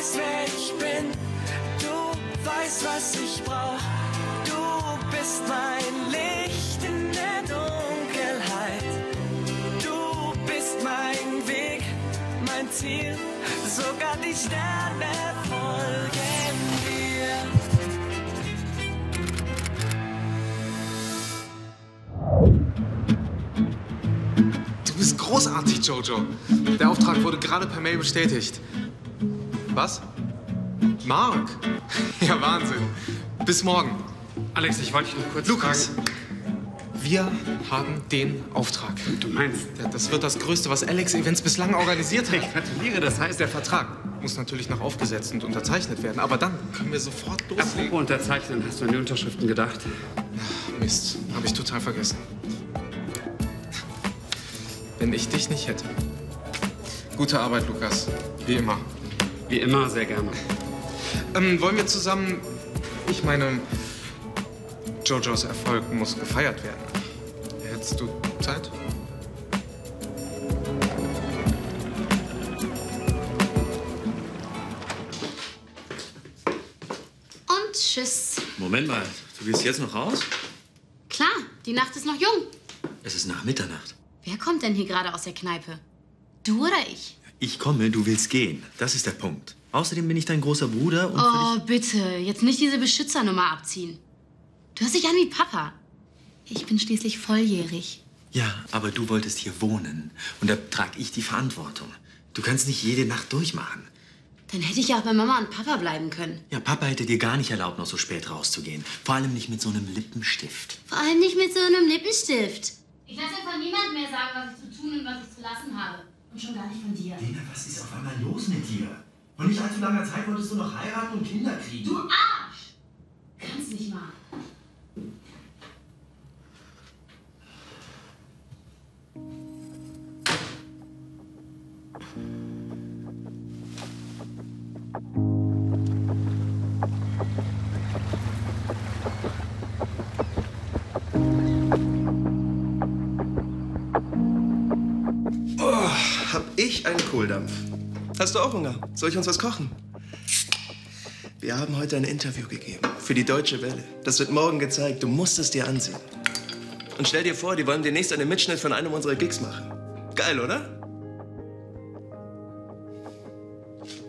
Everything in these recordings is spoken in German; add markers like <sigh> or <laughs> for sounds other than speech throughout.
weißt, wer ich bin. Du weißt, was ich brauch. Du bist mein Licht in der Dunkelheit. Du bist mein Weg, mein Ziel. Sogar die Sterne folgen dir. Du bist großartig, Jojo. Der Auftrag wurde gerade per Mail bestätigt. Was? Mark? <laughs> Ja, Wahnsinn. Bis morgen. Alex, ich wollte dich noch kurz Lukas, fragen. wir haben den Auftrag. Du meinst? Das wird das Größte, was Alex Events bislang organisiert hat. Ich gratuliere, das heißt, Der Vertrag muss natürlich noch aufgesetzt und unterzeichnet werden, aber dann können wir sofort loslegen. Apropos unterzeichnen, hast du an die Unterschriften gedacht? Mist, habe ich total vergessen. Wenn ich dich nicht hätte. Gute Arbeit, Lukas. Wie immer. Wie immer, sehr gerne. Ähm, wollen wir zusammen. Ich meine, Jojos Erfolg muss gefeiert werden. Hättest du Zeit? Und tschüss. Moment mal, du gehst jetzt noch raus? Klar, die Nacht ist noch jung. Es ist nach Mitternacht. Wer kommt denn hier gerade aus der Kneipe? Du oder ich? Ich komme, du willst gehen. Das ist der Punkt. Außerdem bin ich dein großer Bruder und Oh, bitte. Jetzt nicht diese Beschützernummer abziehen. Du hörst dich an wie Papa. Ich bin schließlich volljährig. Ja, aber du wolltest hier wohnen. Und da trage ich die Verantwortung. Du kannst nicht jede Nacht durchmachen. Dann hätte ich ja auch bei Mama und Papa bleiben können. Ja, Papa hätte dir gar nicht erlaubt, noch so spät rauszugehen. Vor allem nicht mit so einem Lippenstift. Vor allem nicht mit so einem Lippenstift. Ich lasse von niemandem mehr sagen, was ich zu tun und was ich zu lassen habe. Und schon gar nicht von dir. Lena, was ist auf einmal los mit dir? Vor nicht allzu langer Zeit wolltest du noch heiraten und Kinder kriegen. Du Arsch! Kannst nicht mal. Einen Kohldampf. Hast du auch Hunger? Soll ich uns was kochen? Wir haben heute ein Interview gegeben für die Deutsche Welle. Das wird morgen gezeigt. Du musst es dir ansehen. Und stell dir vor, die wollen demnächst einen Mitschnitt von einem unserer Gigs machen. Geil, oder?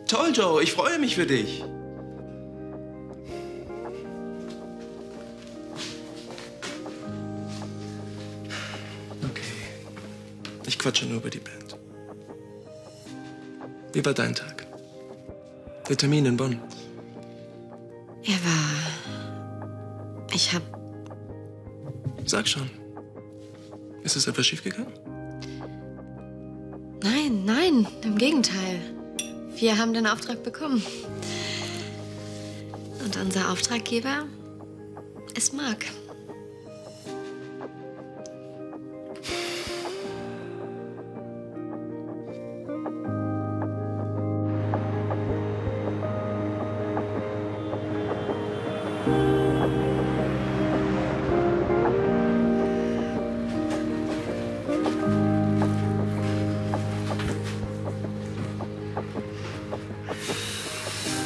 Toll, Joe. Ich freue mich für dich. Okay. Ich quatsche nur über die Band. Wie war dein Tag? Der Termin in Bonn. Er war. Ich hab. Sag schon. Ist es etwas schiefgegangen? Nein, nein, im Gegenteil. Wir haben den Auftrag bekommen. Und unser Auftraggeber ist Mark.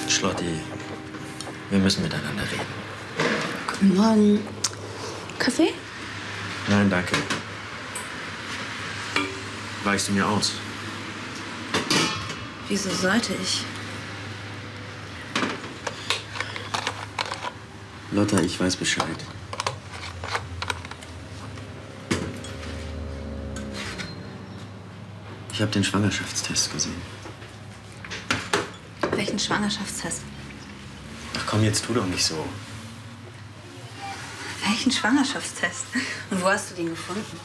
Schlotti, wir müssen miteinander reden. Guten Morgen. Kaffee? Nein, danke. Weichst du mir aus? Wieso sollte ich? Lotta, ich weiß Bescheid. Ich habe den Schwangerschaftstest gesehen. Welchen Schwangerschaftstest? Ach komm, jetzt tu doch nicht so. Welchen Schwangerschaftstest? Und wo hast du den gefunden?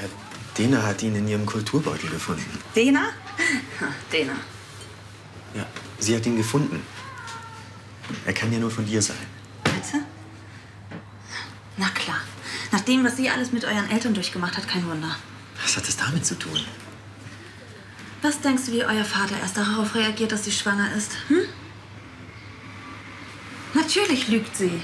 Ja, Dena hat ihn in ihrem Kulturbeutel gefunden. Dena? Dena. Ja, sie hat ihn gefunden. Er kann ja nur von dir sein. Na klar. Nach dem, was sie alles mit euren Eltern durchgemacht hat, kein Wunder. Was hat das damit zu tun? Was denkst du, wie euer Vater erst darauf reagiert, dass sie schwanger ist? Hm? Natürlich lügt sie.